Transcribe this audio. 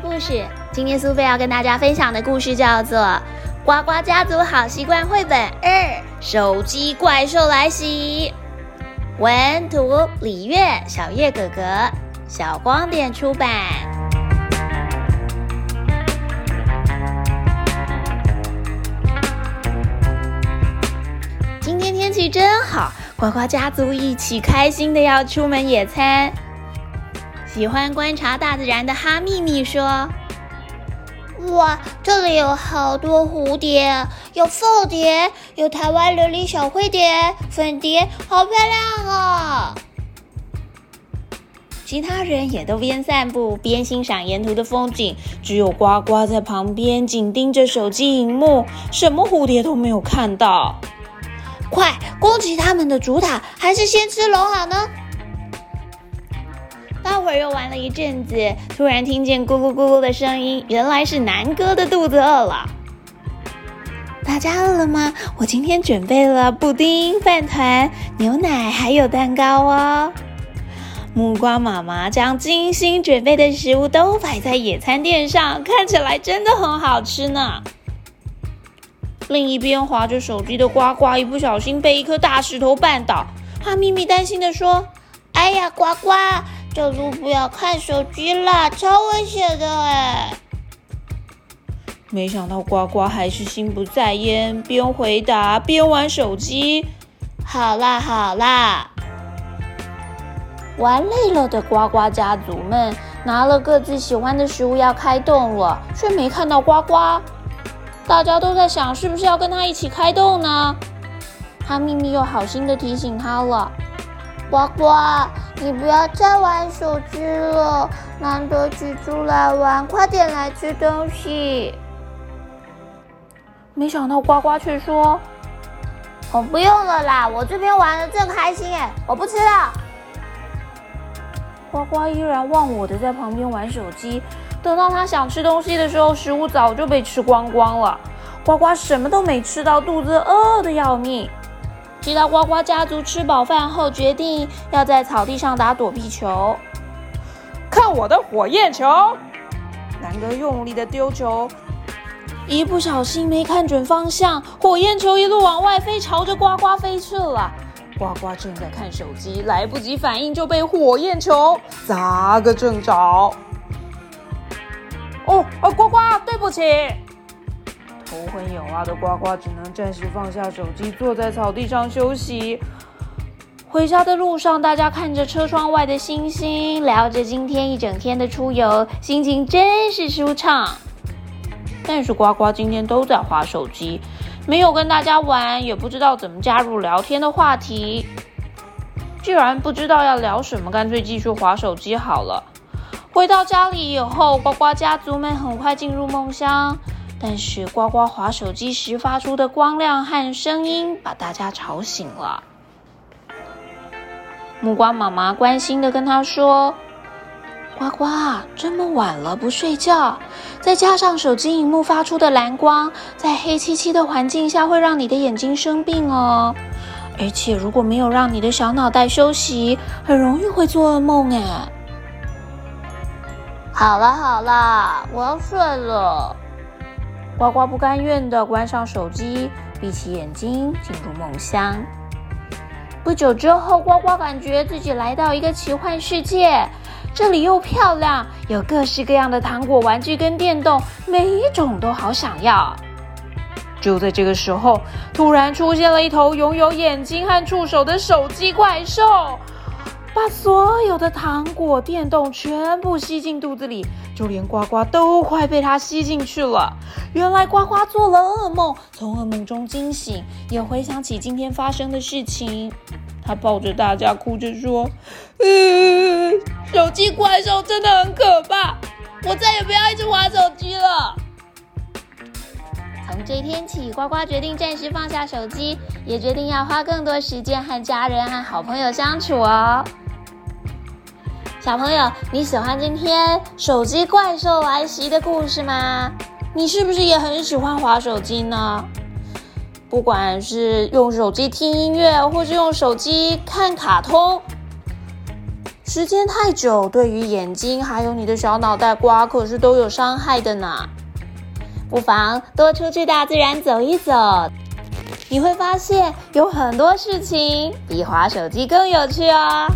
故事。今天苏菲要跟大家分享的故事叫做《呱呱家族好习惯绘本二：手机怪兽来袭》。文图李月，小月哥哥，小光点出版。今天天气真好，呱呱家族一起开心的要出门野餐。喜欢观察大自然的哈密密说：“哇，这里有好多蝴蝶，有凤蝶，有台湾琉璃小灰蝶、粉蝶，好漂亮啊！”其他人也都边散步边欣赏沿途的风景，只有呱呱在旁边紧盯着手机荧幕，什么蝴蝶都没有看到。快攻击他们的主塔，还是先吃龙好呢？大会儿又玩了一阵子，突然听见咕噜咕噜的声音，原来是南哥的肚子饿了。大家饿了吗？我今天准备了布丁、饭团、牛奶，还有蛋糕哦。木瓜妈妈将精心准备的食物都摆在野餐垫上，看起来真的很好吃呢。另一边划着手机的呱呱，一不小心被一颗大石头绊倒，哈咪咪担心的说：“哎呀，呱呱！”这路不要看手机啦，超危险的哎！没想到呱呱还是心不在焉，边回答边玩手机。好啦好啦，玩累了的呱呱家族们拿了各自喜欢的食物要开动了，却没看到呱呱。大家都在想，是不是要跟他一起开动呢？他秘密又好心的提醒他了。呱呱，你不要再玩手机了，难得挤出来玩，快点来吃东西。没想到呱呱却说：“我不用了啦，我这边玩的正开心哎，我不吃了。”呱呱依然忘我的在旁边玩手机，等到他想吃东西的时候，食物早就被吃光光了。呱呱什么都没吃到，肚子饿的要命。其他呱呱家族吃饱饭后，决定要在草地上打躲避球。看我的火焰球！南哥用力的丢球，一不小心没看准方向，火焰球一路往外飞，朝着呱呱飞去了。呱呱正在看手机，来不及反应就被火焰球砸个正着。哦，哦，呱呱，对不起。头昏眼花的呱呱只能暂时放下手机，坐在草地上休息。回家的路上，大家看着车窗外的星星，聊着今天一整天的出游，心情真是舒畅。但是呱呱今天都在划手机，没有跟大家玩，也不知道怎么加入聊天的话题。既然不知道要聊什么，干脆继续划手机好了。回到家里以后，呱呱家族们很快进入梦乡。但是呱呱划手机时发出的光亮和声音把大家吵醒了。木瓜妈妈关心的跟他说：“呱呱，这么晚了不睡觉，再加上手机荧幕发出的蓝光，在黑漆漆的环境下会让你的眼睛生病哦。而且如果没有让你的小脑袋休息，很容易会做噩梦哎。”好了好了，我要睡了。呱呱不甘愿地关上手机，闭起眼睛进入梦乡。不久之后，呱呱感觉自己来到一个奇幻世界，这里又漂亮，有各式各样的糖果、玩具跟电动，每一种都好想要。就在这个时候，突然出现了一头拥有眼睛和触手的手机怪兽。把所有的糖果、电动全部吸进肚子里，就连呱呱都快被它吸进去了。原来呱呱做了噩梦，从噩梦中惊醒，也回想起今天发生的事情。他抱着大家哭着说：“嗯，手机怪兽真的很可怕，我再也不要一直玩手机了。”从这天起，呱呱决定暂时放下手机，也决定要花更多时间和家人和好朋友相处哦。小朋友，你喜欢今天手机怪兽来袭的故事吗？你是不是也很喜欢滑手机呢？不管是用手机听音乐，或是用手机看卡通，时间太久，对于眼睛还有你的小脑袋瓜可是都有伤害的呢。不妨多出去大自然走一走，你会发现有很多事情比滑手机更有趣哦。